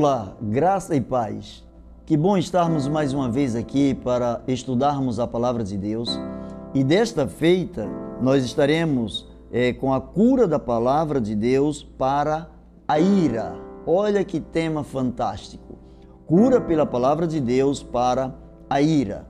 Olá, graça e paz. Que bom estarmos mais uma vez aqui para estudarmos a palavra de Deus. E desta feita, nós estaremos é, com a cura da palavra de Deus para a ira. Olha que tema fantástico. Cura pela palavra de Deus para a ira.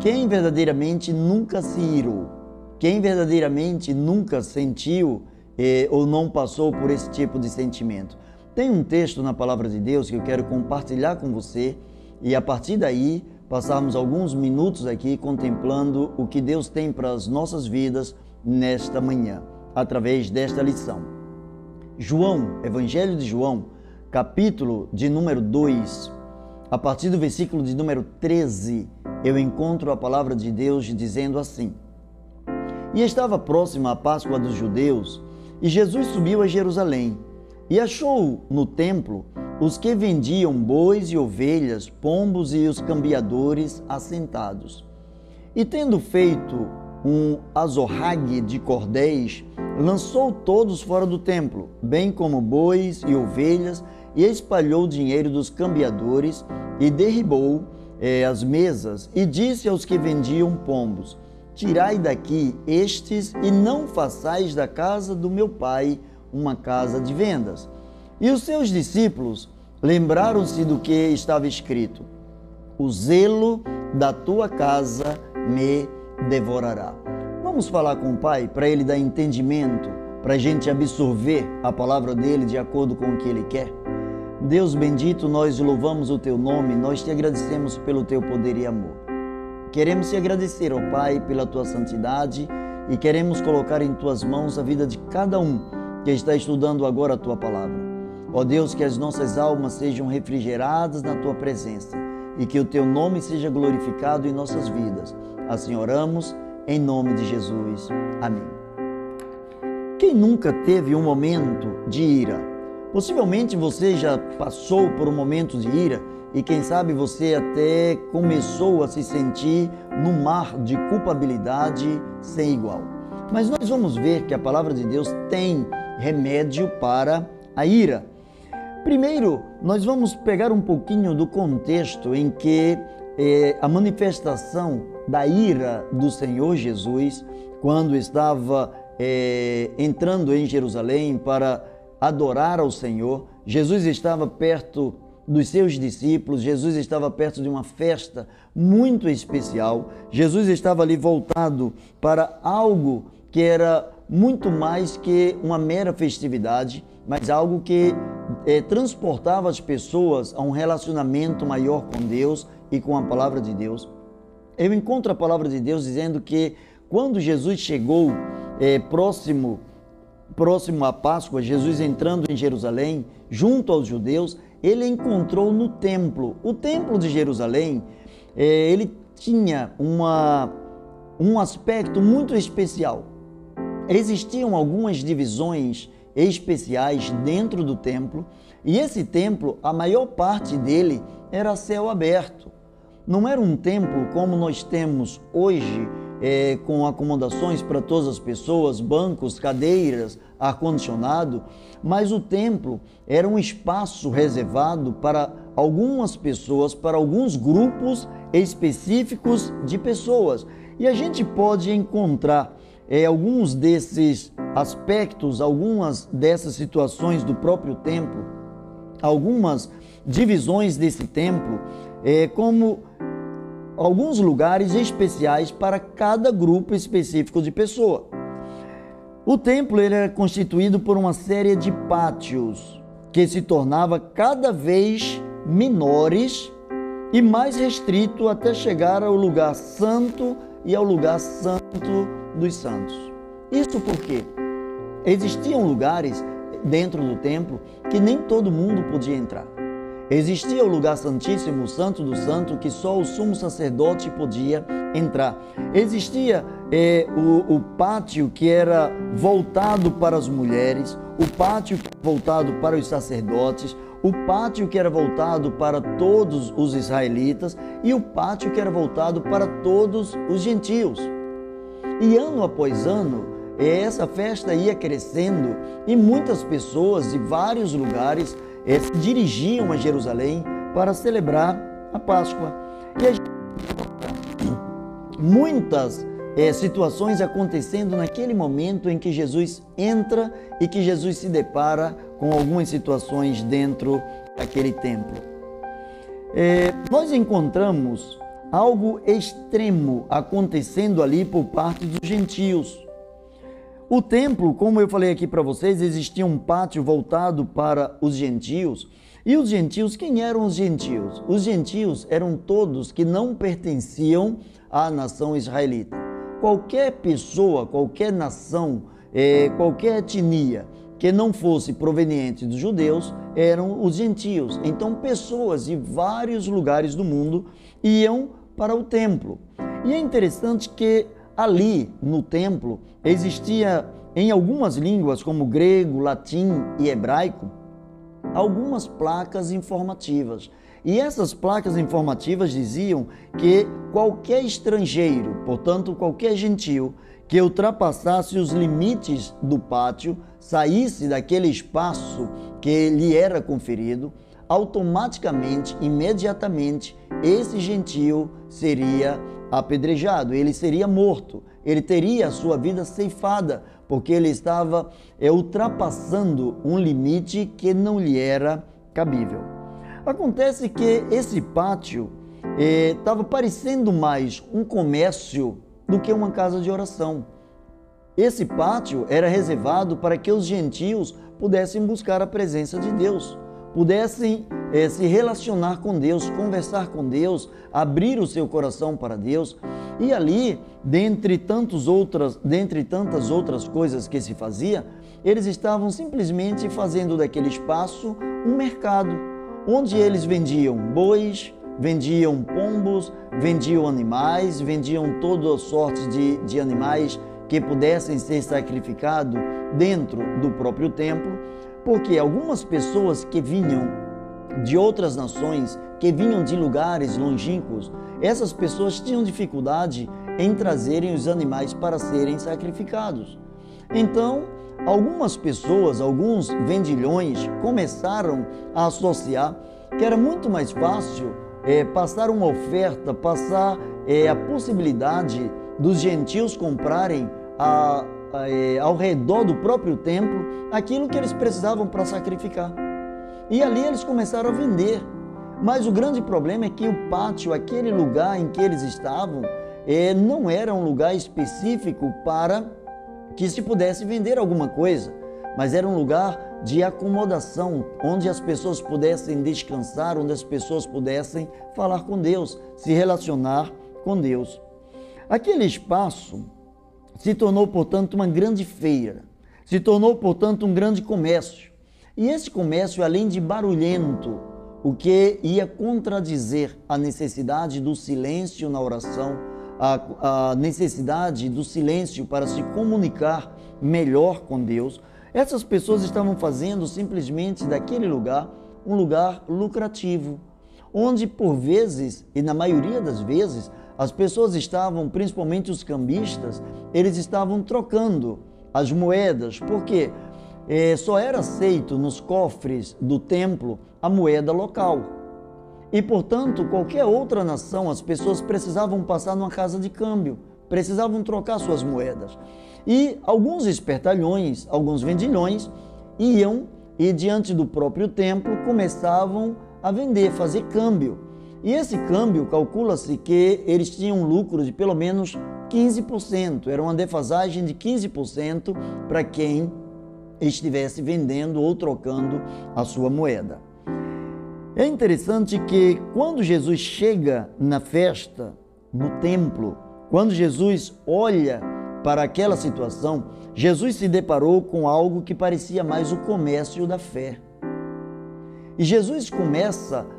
Quem verdadeiramente nunca se irou? Quem verdadeiramente nunca sentiu eh, ou não passou por esse tipo de sentimento? Tem um texto na palavra de Deus que eu quero compartilhar com você e a partir daí passarmos alguns minutos aqui contemplando o que Deus tem para as nossas vidas nesta manhã, através desta lição. João, Evangelho de João, capítulo de número 2, a partir do versículo de número 13, eu encontro a palavra de Deus dizendo assim: E estava próxima a Páscoa dos judeus, e Jesus subiu a Jerusalém, e achou no templo os que vendiam bois e ovelhas, pombos e os cambiadores assentados. E tendo feito um azorrague de cordéis, lançou todos fora do templo, bem como bois e ovelhas, e espalhou o dinheiro dos cambiadores, e derribou eh, as mesas, e disse aos que vendiam pombos: Tirai daqui estes, e não façais da casa do meu pai uma casa de vendas. E os seus discípulos lembraram-se do que estava escrito: O zelo da tua casa me devorará. Vamos falar com o Pai para ele dar entendimento, para a gente absorver a palavra dele de acordo com o que ele quer. Deus bendito, nós louvamos o teu nome, nós te agradecemos pelo teu poder e amor. Queremos te agradecer, ó Pai, pela tua santidade e queremos colocar em tuas mãos a vida de cada um que está estudando agora a tua palavra. Ó Deus, que as nossas almas sejam refrigeradas na tua presença e que o teu nome seja glorificado em nossas vidas. Assim oramos, em nome de Jesus. Amém. Quem nunca teve um momento de ira? Possivelmente você já passou por um momento de ira e quem sabe você até começou a se sentir no mar de culpabilidade sem igual. Mas nós vamos ver que a palavra de Deus tem remédio para a ira. Primeiro, nós vamos pegar um pouquinho do contexto em que eh, a manifestação da ira do Senhor Jesus, quando estava eh, entrando em Jerusalém para adorar ao Senhor, Jesus estava perto dos seus discípulos, Jesus estava perto de uma festa muito especial, Jesus estava ali voltado para algo que era muito mais que uma mera festividade, mas algo que é, transportava as pessoas a um relacionamento maior com Deus e com a palavra de Deus. Eu encontro a palavra de Deus dizendo que quando Jesus chegou é, próximo próximo à Páscoa, Jesus entrando em Jerusalém, junto aos judeus, ele encontrou no templo. O templo de Jerusalém, é, ele tinha uma, um aspecto muito especial. Existiam algumas divisões especiais dentro do templo, e esse templo, a maior parte dele era céu aberto. Não era um templo como nós temos hoje, é, com acomodações para todas as pessoas, bancos, cadeiras, ar-condicionado, mas o templo era um espaço reservado para algumas pessoas, para alguns grupos específicos de pessoas. E a gente pode encontrar é, alguns desses aspectos, algumas dessas situações do próprio templo, algumas divisões desse templo, é, como alguns lugares especiais para cada grupo específico de pessoa. O templo era constituído por uma série de pátios que se tornava cada vez menores e mais restrito até chegar ao lugar santo e ao lugar santo dos santos. Isso porque existiam lugares dentro do templo que nem todo mundo podia entrar. Existia o lugar santíssimo, o santo do santo, que só o sumo sacerdote podia entrar. Existia é, o, o pátio que era voltado para as mulheres, o pátio voltado para os sacerdotes, o pátio que era voltado para todos os israelitas e o pátio que era voltado para todos os gentios. E ano após ano, essa festa ia crescendo e muitas pessoas de vários lugares eh, se dirigiam a Jerusalém para celebrar a Páscoa. E muitas é, situações acontecendo naquele momento em que Jesus entra e que Jesus se depara com algumas situações dentro daquele templo. É, nós encontramos algo extremo acontecendo ali por parte dos gentios. O templo, como eu falei aqui para vocês, existia um pátio voltado para os gentios. E os gentios, quem eram os gentios? Os gentios eram todos que não pertenciam à nação israelita qualquer pessoa, qualquer nação, é, qualquer etnia que não fosse proveniente dos judeus eram os gentios. Então, pessoas de vários lugares do mundo iam para o templo. E é interessante que ali no templo existia em algumas línguas, como grego, latim e hebraico, algumas placas informativas. E essas placas informativas diziam que qualquer estrangeiro, portanto qualquer gentil, que ultrapassasse os limites do pátio, saísse daquele espaço que lhe era conferido, automaticamente, imediatamente, esse gentil seria apedrejado, ele seria morto, ele teria a sua vida ceifada, porque ele estava é, ultrapassando um limite que não lhe era cabível. Acontece que esse pátio estava eh, parecendo mais um comércio do que uma casa de oração. Esse pátio era reservado para que os gentios pudessem buscar a presença de Deus, pudessem eh, se relacionar com Deus, conversar com Deus, abrir o seu coração para Deus. E ali, dentre, tantos outras, dentre tantas outras coisas que se fazia, eles estavam simplesmente fazendo daquele espaço um mercado onde eles vendiam bois, vendiam pombos, vendiam animais, vendiam toda sorte de, de animais que pudessem ser sacrificados dentro do próprio templo, porque algumas pessoas que vinham de outras nações, que vinham de lugares longínquos, essas pessoas tinham dificuldade em trazerem os animais para serem sacrificados. Então, algumas pessoas, alguns vendilhões, começaram a associar que era muito mais fácil é, passar uma oferta, passar é, a possibilidade dos gentios comprarem a, é, ao redor do próprio templo aquilo que eles precisavam para sacrificar. E ali eles começaram a vender. Mas o grande problema é que o pátio, aquele lugar em que eles estavam, é, não era um lugar específico para que se pudesse vender alguma coisa, mas era um lugar de acomodação, onde as pessoas pudessem descansar, onde as pessoas pudessem falar com Deus, se relacionar com Deus. Aquele espaço se tornou, portanto, uma grande feira, se tornou, portanto, um grande comércio. E esse comércio, além de barulhento, o que ia contradizer a necessidade do silêncio na oração, a, a necessidade do silêncio para se comunicar melhor com Deus, essas pessoas estavam fazendo simplesmente daquele lugar um lugar lucrativo, onde por vezes, e na maioria das vezes, as pessoas estavam, principalmente os cambistas, eles estavam trocando as moedas, porque eh, só era aceito nos cofres do templo a moeda local. E, portanto, qualquer outra nação, as pessoas precisavam passar numa casa de câmbio, precisavam trocar suas moedas. E alguns espertalhões, alguns vendilhões, iam e, diante do próprio templo, começavam a vender, fazer câmbio. E esse câmbio, calcula-se que eles tinham um lucro de pelo menos 15%, era uma defasagem de 15% para quem estivesse vendendo ou trocando a sua moeda. É interessante que quando Jesus chega na festa, no templo, quando Jesus olha para aquela situação, Jesus se deparou com algo que parecia mais o comércio da fé. E Jesus começa a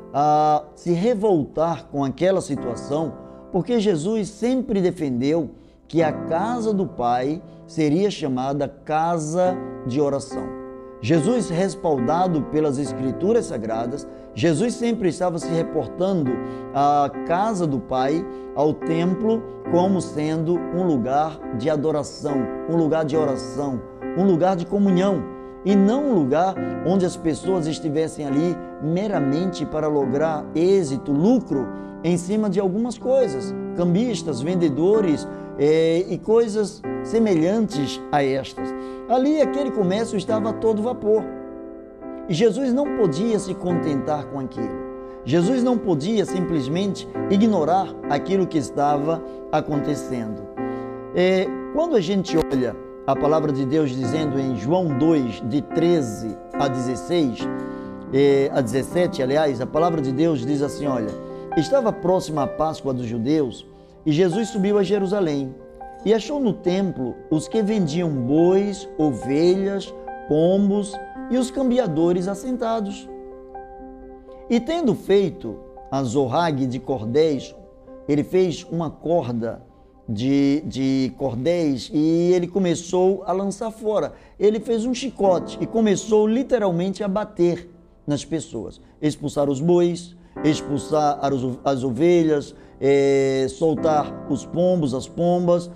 se revoltar com aquela situação, porque Jesus sempre defendeu que a casa do Pai seria chamada casa de oração. Jesus, respaldado pelas Escrituras Sagradas, Jesus sempre estava se reportando à casa do Pai, ao templo, como sendo um lugar de adoração, um lugar de oração, um lugar de comunhão. E não um lugar onde as pessoas estivessem ali meramente para lograr êxito, lucro em cima de algumas coisas, cambistas, vendedores é, e coisas semelhantes a estas. Ali aquele comércio estava a todo vapor. E Jesus não podia se contentar com aquilo. Jesus não podia simplesmente ignorar aquilo que estava acontecendo. É, quando a gente olha a palavra de Deus dizendo em João 2, de 13 a 16, é, a 17, aliás, a palavra de Deus diz assim: olha, estava próxima a Páscoa dos judeus e Jesus subiu a Jerusalém e achou no templo os que vendiam bois, ovelhas, pombos e os cambiadores assentados. E tendo feito a zorrague de cordéis, ele fez uma corda de, de cordéis e ele começou a lançar fora. Ele fez um chicote e começou literalmente a bater nas pessoas, expulsar os bois, expulsar as ovelhas, é, soltar os pombos, as pombas,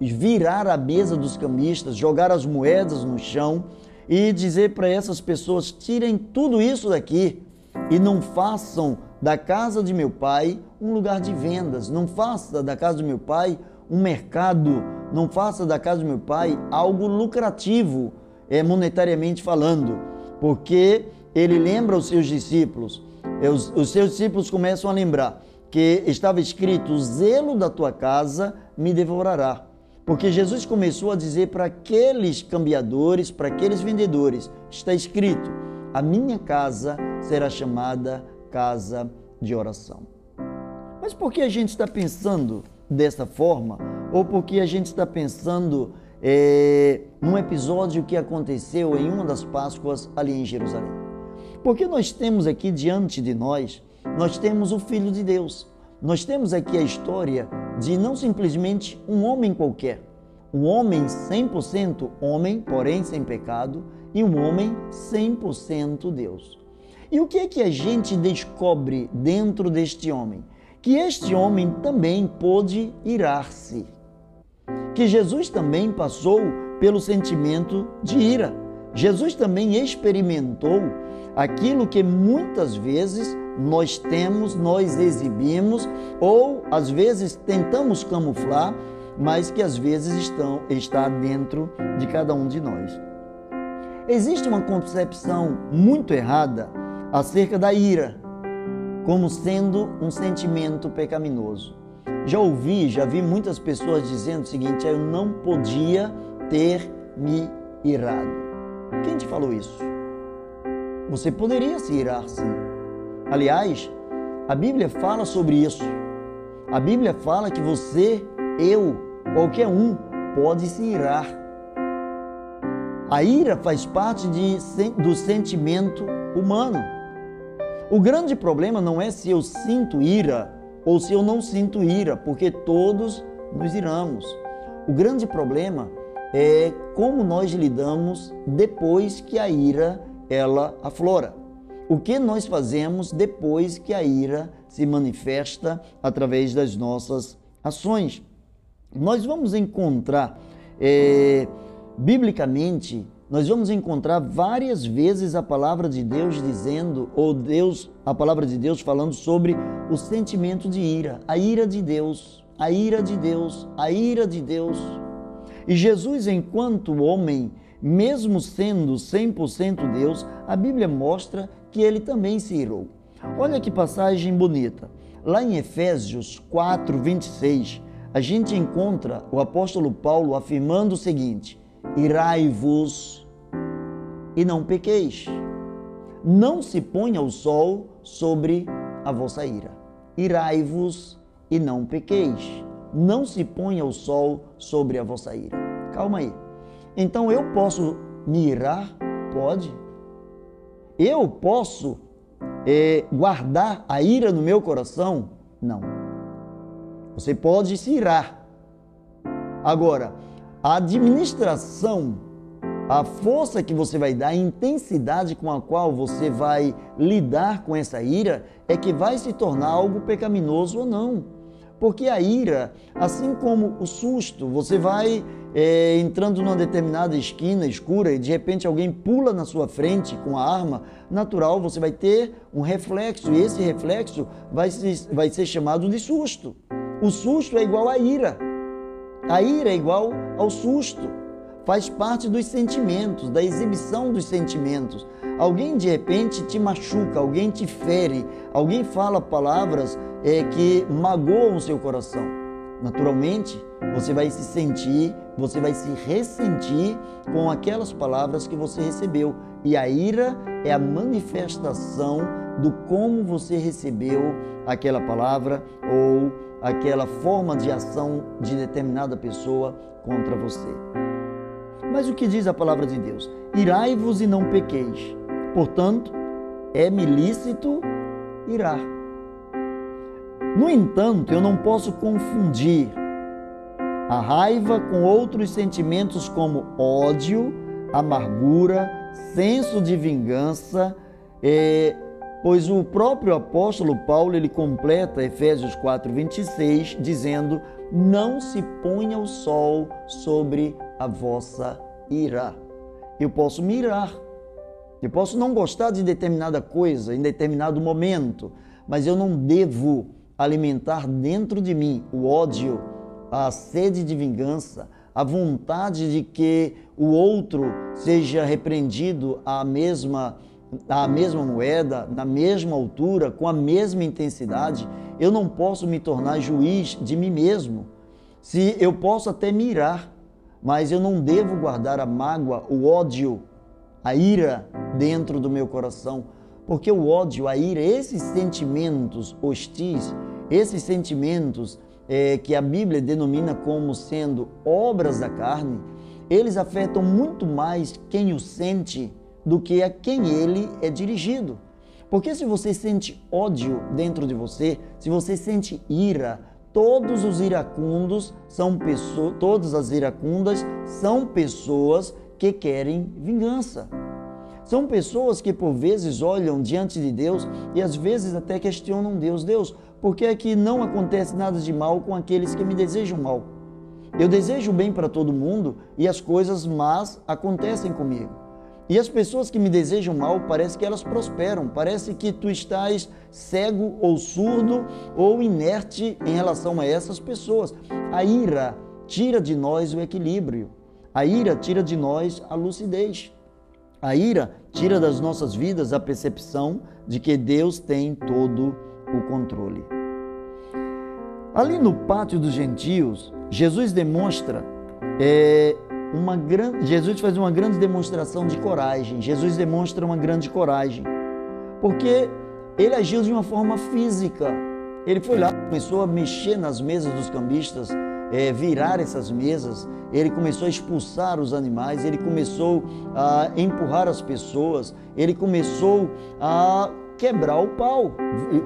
virar a mesa dos cambistas, jogar as moedas no chão e dizer para essas pessoas: tirem tudo isso daqui e não façam da casa de meu pai um lugar de vendas, não faça da casa do meu pai um mercado, não faça da casa do meu pai algo lucrativo, é, monetariamente falando, porque ele lembra os seus discípulos, é, os, os seus discípulos começam a lembrar que estava escrito: o zelo da tua casa me devorará. Porque Jesus começou a dizer para aqueles cambiadores, para aqueles vendedores: está escrito, a minha casa será chamada casa de oração. Mas por que a gente está pensando dessa forma? Ou porque a gente está pensando é, num episódio que aconteceu em uma das Páscoas ali em Jerusalém? Porque nós temos aqui diante de nós, nós temos o Filho de Deus. Nós temos aqui a história de não simplesmente um homem qualquer, um homem 100% homem, porém sem pecado, e um homem 100% Deus. E o que é que a gente descobre dentro deste homem? Que este homem também pôde irar-se. Que Jesus também passou pelo sentimento de ira. Jesus também experimentou aquilo que muitas vezes nós temos, nós exibimos ou às vezes tentamos camuflar, mas que às vezes estão, está dentro de cada um de nós. Existe uma concepção muito errada acerca da ira como sendo um sentimento pecaminoso. Já ouvi, já vi muitas pessoas dizendo o seguinte: eu não podia ter me irado. Quem te falou isso? Você poderia se irar sim. Aliás, a Bíblia fala sobre isso. A Bíblia fala que você, eu, qualquer um, pode se irar. A ira faz parte de, do sentimento humano. O grande problema não é se eu sinto ira ou se eu não sinto ira, porque todos nos iramos. O grande problema é como nós lidamos depois que a ira ela aflora. O que nós fazemos depois que a ira se manifesta através das nossas ações? Nós vamos encontrar é, biblicamente nós vamos encontrar várias vezes a palavra de Deus dizendo, ou Deus, a palavra de Deus falando sobre o sentimento de ira, a ira de Deus, a ira de Deus, a ira de Deus. E Jesus, enquanto homem, mesmo sendo 100% Deus, a Bíblia mostra que ele também se irou. Olha que passagem bonita. Lá em Efésios 4, 26, a gente encontra o apóstolo Paulo afirmando o seguinte: Irai-vos e não pequeis. Não se ponha o sol sobre a vossa ira. Irai-vos e não pequeis. Não se ponha o sol sobre a vossa ira. Calma aí. Então eu posso me irar? Pode. Eu posso é, guardar a ira no meu coração? Não. Você pode se irar. Agora, a administração a força que você vai dar, a intensidade com a qual você vai lidar com essa ira, é que vai se tornar algo pecaminoso ou não. Porque a ira, assim como o susto, você vai é, entrando numa determinada esquina escura e de repente alguém pula na sua frente com a arma, natural, você vai ter um reflexo e esse reflexo vai, se, vai ser chamado de susto. O susto é igual à ira. A ira é igual ao susto. Faz parte dos sentimentos, da exibição dos sentimentos. Alguém de repente te machuca, alguém te fere, alguém fala palavras é, que magoam o seu coração. Naturalmente, você vai se sentir, você vai se ressentir com aquelas palavras que você recebeu. E a ira é a manifestação do como você recebeu aquela palavra ou aquela forma de ação de determinada pessoa contra você. Mas o que diz a palavra de Deus? Irai-vos e não pequeis. Portanto, é-me lícito irar. No entanto, eu não posso confundir a raiva com outros sentimentos como ódio, amargura, senso de vingança, é, pois o próprio apóstolo Paulo ele completa Efésios 4:26 dizendo: "Não se ponha o sol sobre a vossa ira". Eu posso mirar, eu posso não gostar de determinada coisa em determinado momento, mas eu não devo alimentar dentro de mim o ódio, a sede de vingança, a vontade de que o outro seja repreendido à mesma à mesma moeda, na mesma altura, com a mesma intensidade, eu não posso me tornar juiz de mim mesmo. Se eu posso até mirar, mas eu não devo guardar a mágoa, o ódio, a ira dentro do meu coração, porque o ódio, a ira, esses sentimentos hostis, esses sentimentos é, que a Bíblia denomina como sendo obras da carne, eles afetam muito mais quem o sente do que a quem ele é dirigido. Porque se você sente ódio dentro de você, se você sente ira, todos os iracundos são pessoas, todas as iracundas são pessoas que querem vingança. São pessoas que por vezes olham diante de Deus e às vezes até questionam Deus. Deus, por que é que não acontece nada de mal com aqueles que me desejam mal? Eu desejo bem para todo mundo e as coisas más acontecem comigo. E as pessoas que me desejam mal, parece que elas prosperam, parece que tu estás cego ou surdo ou inerte em relação a essas pessoas. A ira tira de nós o equilíbrio. A ira tira de nós a lucidez. A ira tira das nossas vidas a percepção de que Deus tem todo o controle. Ali no pátio dos gentios, Jesus demonstra é, uma grande. Jesus faz uma grande demonstração de coragem. Jesus demonstra uma grande coragem, porque ele agiu de uma forma física. Ele foi lá, começou a mexer nas mesas dos cambistas, é, virar essas mesas, ele começou a expulsar os animais, ele começou a empurrar as pessoas, ele começou a quebrar o pau.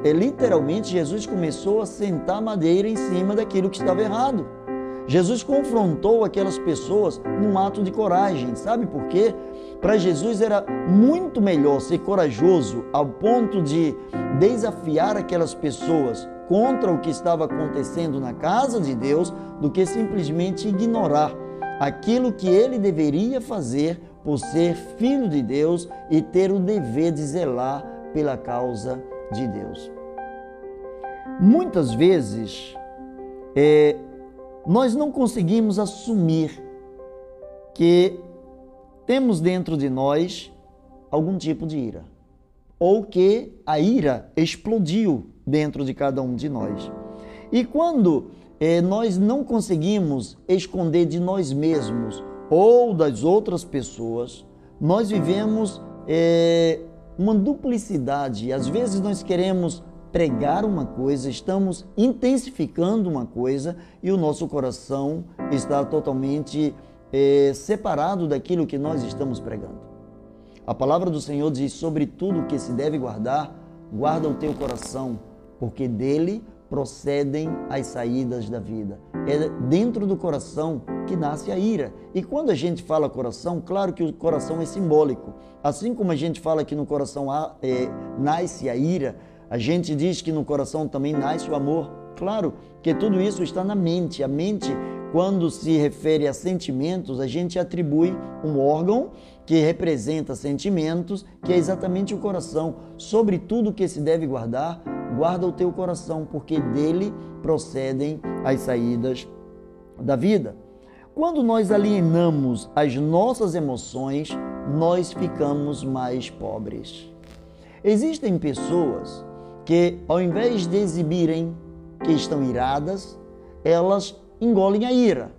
É, literalmente, Jesus começou a sentar madeira em cima daquilo que estava errado. Jesus confrontou aquelas pessoas num ato de coragem. Sabe por quê? Para Jesus era muito melhor ser corajoso ao ponto de desafiar aquelas pessoas contra o que estava acontecendo na casa de Deus do que simplesmente ignorar aquilo que ele deveria fazer por ser filho de Deus e ter o dever de zelar pela causa de Deus. Muitas vezes é, nós não conseguimos assumir que temos dentro de nós algum tipo de ira, ou que a ira explodiu dentro de cada um de nós. E quando eh, nós não conseguimos esconder de nós mesmos ou das outras pessoas, nós vivemos eh, uma duplicidade. Às vezes nós queremos pregar uma coisa, estamos intensificando uma coisa e o nosso coração está totalmente eh, separado daquilo que nós estamos pregando. A palavra do Senhor diz: sobre tudo que se deve guardar, guarda o teu coração, porque dele procedem as saídas da vida. É dentro do coração que nasce a ira. E quando a gente fala coração, claro que o coração é simbólico. Assim como a gente fala que no coração há, é, nasce a ira, a gente diz que no coração também nasce o amor. Claro que tudo isso está na mente. A mente, quando se refere a sentimentos, a gente atribui um órgão que representa sentimentos, que é exatamente o coração. Sobre tudo que se deve guardar, guarda o teu coração, porque dele procedem as saídas da vida. Quando nós alienamos as nossas emoções, nós ficamos mais pobres. Existem pessoas que, ao invés de exibirem que estão iradas, elas engolem a ira.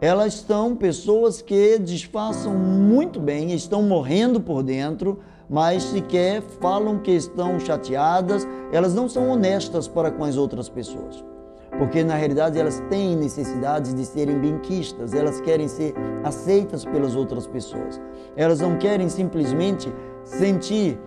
Elas são pessoas que disfarçam muito bem, estão morrendo por dentro, mas sequer falam que estão chateadas, elas não são honestas para com as outras pessoas porque na realidade elas têm necessidade de serem benquistas, elas querem ser aceitas pelas outras pessoas. Elas não querem simplesmente sentir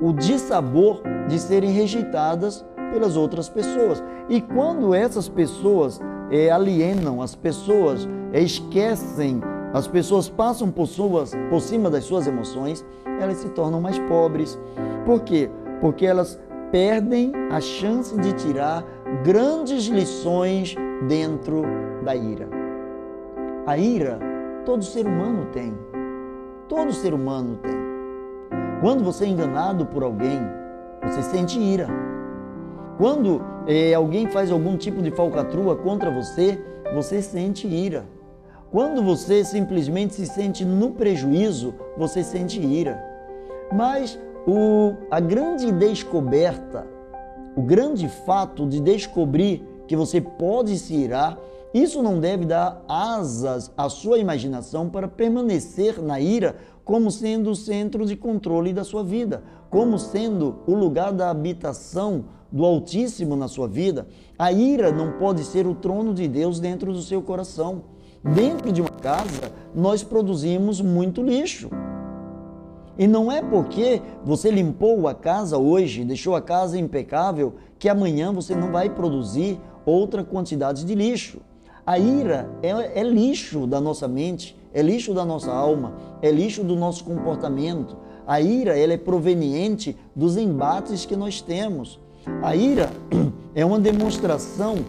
o dissabor de serem rejeitadas pelas outras pessoas. E quando essas pessoas é, alienam, as pessoas é, esquecem, as pessoas passam por, suas, por cima das suas emoções, elas se tornam mais pobres. Por quê? Porque elas perdem a chance de tirar grandes lições dentro da ira. A ira todo ser humano tem. Todo ser humano tem. Quando você é enganado por alguém, você sente ira. Quando eh, alguém faz algum tipo de falcatrua contra você, você sente ira. Quando você simplesmente se sente no prejuízo, você sente ira. Mas o, a grande descoberta o grande fato de descobrir que você pode se irar, isso não deve dar asas à sua imaginação para permanecer na ira como sendo o centro de controle da sua vida, como sendo o lugar da habitação do Altíssimo na sua vida. A ira não pode ser o trono de Deus dentro do seu coração. Dentro de uma casa, nós produzimos muito lixo. E não é porque você limpou a casa hoje, deixou a casa impecável, que amanhã você não vai produzir outra quantidade de lixo. A ira é, é lixo da nossa mente, é lixo da nossa alma, é lixo do nosso comportamento. A ira ela é proveniente dos embates que nós temos. A ira é uma demonstração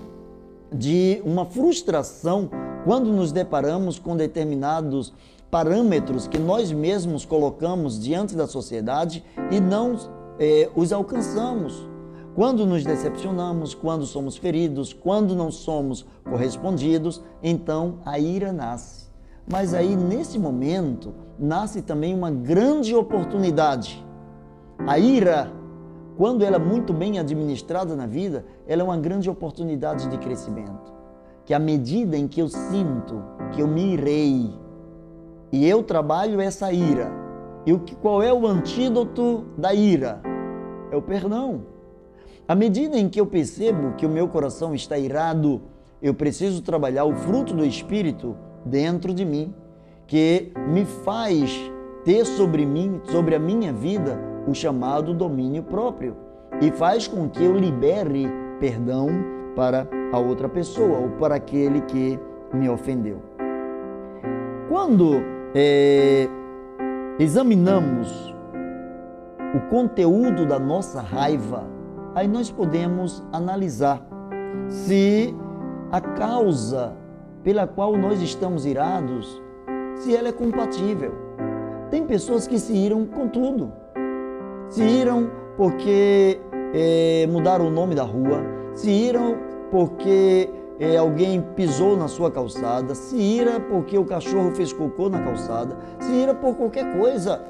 de uma frustração quando nos deparamos com determinados parâmetros que nós mesmos colocamos diante da sociedade e não eh, os alcançamos. Quando nos decepcionamos, quando somos feridos, quando não somos correspondidos, então a ira nasce. Mas aí, nesse momento, nasce também uma grande oportunidade. A ira, quando ela é muito bem administrada na vida, ela é uma grande oportunidade de crescimento. Que à medida em que eu sinto que eu me irei, e eu trabalho essa ira. E o que, qual é o antídoto da ira? É o perdão. À medida em que eu percebo que o meu coração está irado, eu preciso trabalhar o fruto do Espírito dentro de mim, que me faz ter sobre mim, sobre a minha vida, o chamado domínio próprio e faz com que eu libere perdão para a outra pessoa ou para aquele que me ofendeu. Quando é, examinamos o conteúdo da nossa raiva, aí nós podemos analisar se a causa pela qual nós estamos irados, se ela é compatível. Tem pessoas que se iram com tudo. Se iram porque é, mudaram o nome da rua, se iram porque é, alguém pisou na sua calçada, se ira porque o cachorro fez cocô na calçada, se ira por qualquer coisa.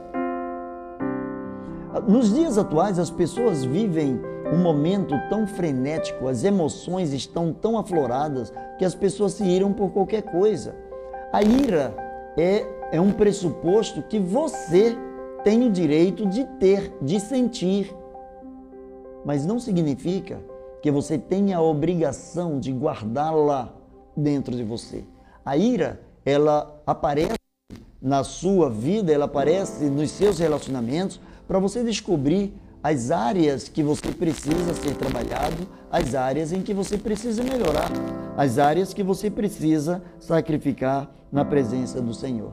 Nos dias atuais, as pessoas vivem um momento tão frenético, as emoções estão tão afloradas que as pessoas se iram por qualquer coisa. A ira é, é um pressuposto que você tem o direito de ter, de sentir. Mas não significa que você tem a obrigação de guardá-la dentro de você. A ira, ela aparece na sua vida, ela aparece nos seus relacionamentos para você descobrir as áreas que você precisa ser trabalhado, as áreas em que você precisa melhorar, as áreas que você precisa sacrificar na presença do Senhor.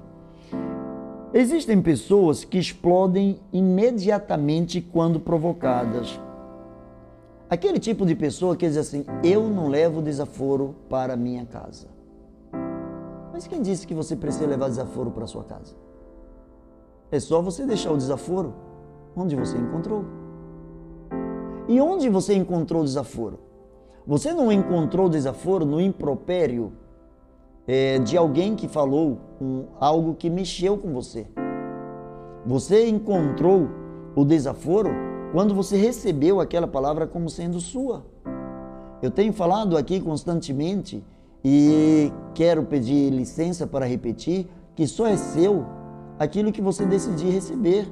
Existem pessoas que explodem imediatamente quando provocadas Aquele tipo de pessoa que diz assim: Eu não levo desaforo para minha casa. Mas quem disse que você precisa levar desaforo para sua casa? É só você deixar o desaforo onde você encontrou. E onde você encontrou desaforo? Você não encontrou desaforo no impropério é, de alguém que falou um, algo que mexeu com você. Você encontrou o desaforo quando você recebeu aquela palavra como sendo sua. Eu tenho falado aqui constantemente e quero pedir licença para repetir que só é seu aquilo que você decidir receber.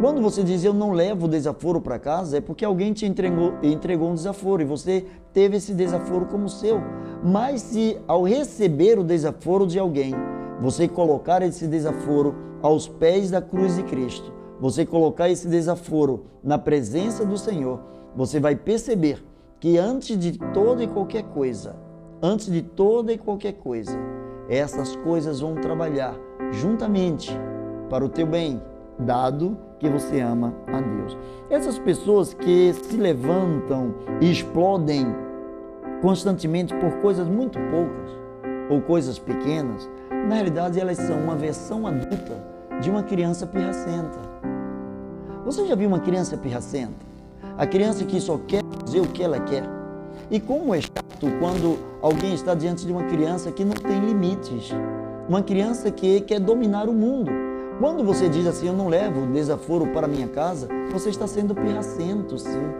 Quando você diz eu não levo o desaforo para casa, é porque alguém te entregou, entregou um desaforo e você teve esse desaforo como seu. Mas se ao receber o desaforo de alguém, você colocar esse desaforo aos pés da cruz de Cristo, você colocar esse desaforo na presença do Senhor, você vai perceber que antes de toda e qualquer coisa, antes de toda e qualquer coisa, essas coisas vão trabalhar juntamente para o teu bem, dado que você ama a Deus. Essas pessoas que se levantam e explodem constantemente por coisas muito poucas ou coisas pequenas, na realidade elas são uma versão adulta de uma criança pirracenta. Você já viu uma criança pirracenta? A criança que só quer fazer o que ela quer. E como é chato quando alguém está diante de uma criança que não tem limites. Uma criança que quer dominar o mundo. Quando você diz assim, eu não levo desaforo para minha casa, você está sendo pirracento, sim.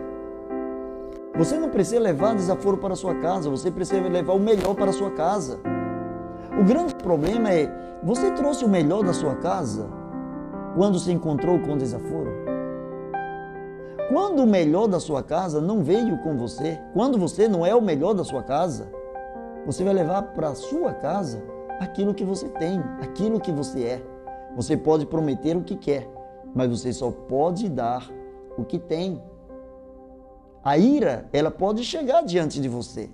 Você não precisa levar desaforo para a sua casa, você precisa levar o melhor para a sua casa. O grande problema é, você trouxe o melhor da sua casa quando se encontrou com desaforo? Quando o melhor da sua casa não veio com você, quando você não é o melhor da sua casa, você vai levar para a sua casa aquilo que você tem, aquilo que você é. Você pode prometer o que quer, mas você só pode dar o que tem. A ira, ela pode chegar diante de você,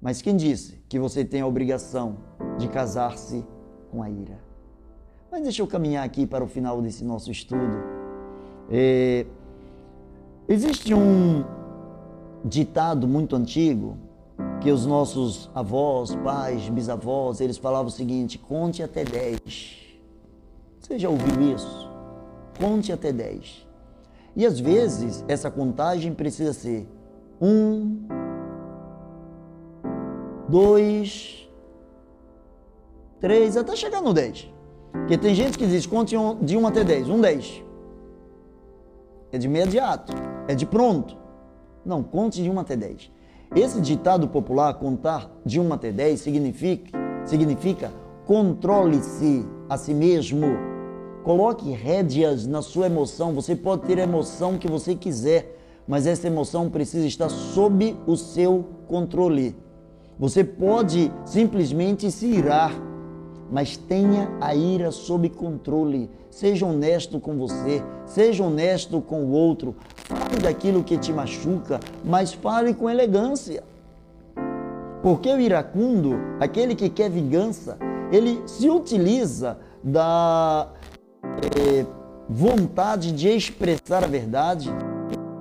mas quem disse que você tem a obrigação de casar-se com a ira? Mas deixa eu caminhar aqui para o final desse nosso estudo. É, existe um ditado muito antigo que os nossos avós, pais, bisavós, eles falavam o seguinte: conte até 10. Você já ouviu isso? Conte até 10. E às vezes essa contagem precisa ser um, dois, três, até chegar no dez. Porque tem gente que diz conte de um até dez, um dez. É de imediato, é de pronto. Não, conte de um até dez. Esse ditado popular, contar de um até dez, significa, significa controle-se a si mesmo. Coloque rédeas na sua emoção. Você pode ter a emoção que você quiser, mas essa emoção precisa estar sob o seu controle. Você pode simplesmente se irar, mas tenha a ira sob controle. Seja honesto com você, seja honesto com o outro. Fale daquilo que te machuca, mas fale com elegância. Porque o iracundo, aquele que quer vingança, ele se utiliza da é, vontade de expressar a verdade,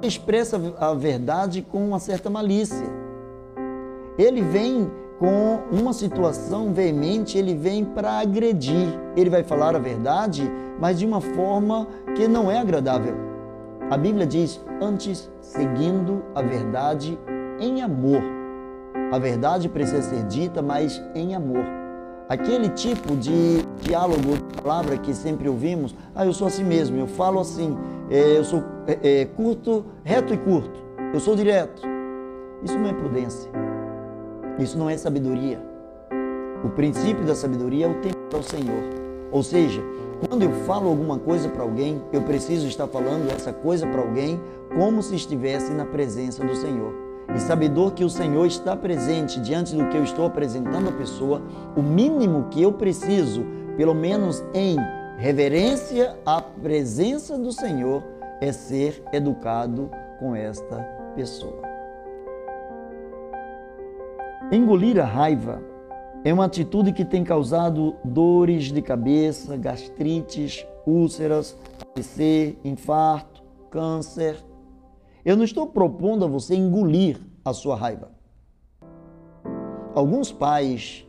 expressa a verdade com uma certa malícia ele vem com uma situação veemente, ele vem para agredir. Ele vai falar a verdade, mas de uma forma que não é agradável. A Bíblia diz: antes seguindo a verdade em amor. A verdade precisa ser dita, mas em amor. Aquele tipo de diálogo, de palavra que sempre ouvimos, ah, eu sou assim mesmo, eu falo assim, é, eu sou é, é, curto, reto e curto, eu sou direto. Isso não é prudência. Isso não é sabedoria. O princípio da sabedoria é o temor ao Senhor. Ou seja, quando eu falo alguma coisa para alguém, eu preciso estar falando essa coisa para alguém como se estivesse na presença do Senhor. E sabedor que o Senhor está presente diante do que eu estou apresentando à pessoa, o mínimo que eu preciso, pelo menos em reverência à presença do Senhor, é ser educado com esta pessoa. Engolir a raiva é uma atitude que tem causado dores de cabeça, gastrites, úlceras, AVC, infarto, câncer. Eu não estou propondo a você engolir a sua raiva. Alguns pais,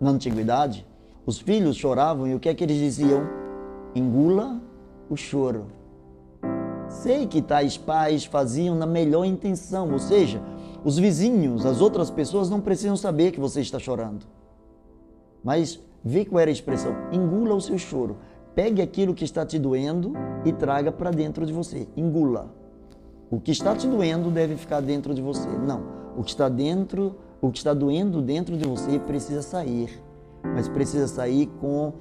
na antiguidade, os filhos choravam e o que é que eles diziam? Engula o choro. Sei que tais pais faziam na melhor intenção, ou seja, os vizinhos, as outras pessoas não precisam saber que você está chorando. Mas vê qual era a expressão: engula o seu choro. Pegue aquilo que está te doendo e traga para dentro de você. Engula. O que está te doendo deve ficar dentro de você. Não. O que está dentro, o que está doendo dentro de você precisa sair. Mas precisa sair com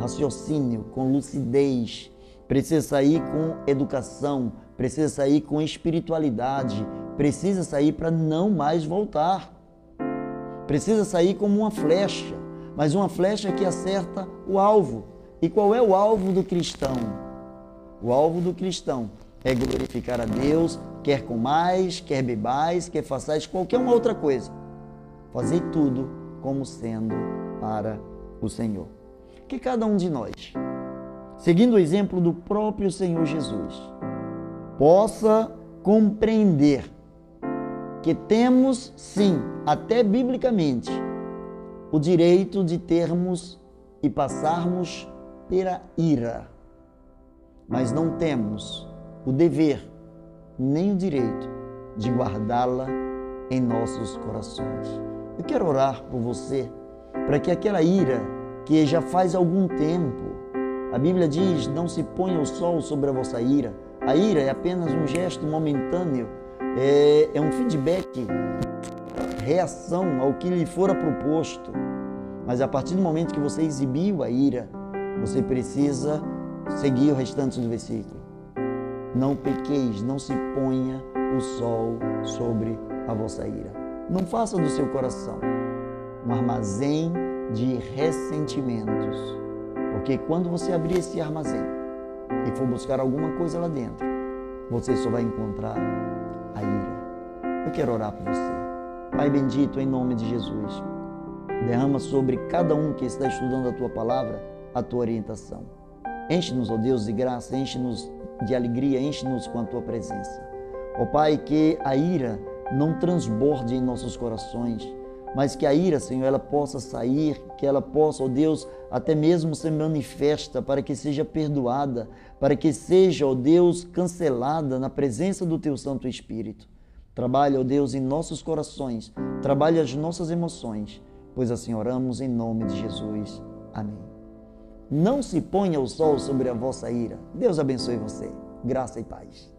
raciocínio, com lucidez, precisa sair com educação, precisa sair com espiritualidade, precisa sair para não mais voltar. Precisa sair como uma flecha, mas uma flecha que acerta o alvo. E qual é o alvo do cristão? O alvo do cristão é glorificar a Deus, quer comais, quer bebais, quer façais qualquer uma outra coisa. Fazer tudo como sendo para o Senhor. Que cada um de nós seguindo o exemplo do próprio Senhor Jesus, possa compreender que temos, sim, até biblicamente, o direito de termos e passarmos pela ira, mas não temos o dever nem o direito de guardá-la em nossos corações. Eu quero orar por você para que aquela ira que já faz algum tempo a Bíblia diz: Não se ponha o sol sobre a vossa ira. A ira é apenas um gesto momentâneo, é, é um feedback, reação ao que lhe fora proposto. Mas a partir do momento que você exibiu a ira, você precisa seguir o restante do versículo. Não pequeis, não se ponha o sol sobre a vossa ira. Não faça do seu coração um armazém de ressentimentos porque quando você abrir esse armazém e for buscar alguma coisa lá dentro, você só vai encontrar a ira. Eu quero orar por você. Pai bendito, em nome de Jesus, derrama sobre cada um que está estudando a tua palavra a tua orientação. Enche-nos, ó Deus, de graça, enche-nos de alegria, enche-nos com a tua presença. Ó Pai, que a ira não transborde em nossos corações, mas que a ira, Senhor, ela possa sair, que ela possa, ó Deus, até mesmo ser manifesta, para que seja perdoada, para que seja, ó Deus, cancelada na presença do Teu Santo Espírito. Trabalha, ó Deus, em nossos corações, trabalha as nossas emoções, pois assim oramos em nome de Jesus. Amém. Não se ponha o sol sobre a vossa ira. Deus abençoe você. Graça e paz.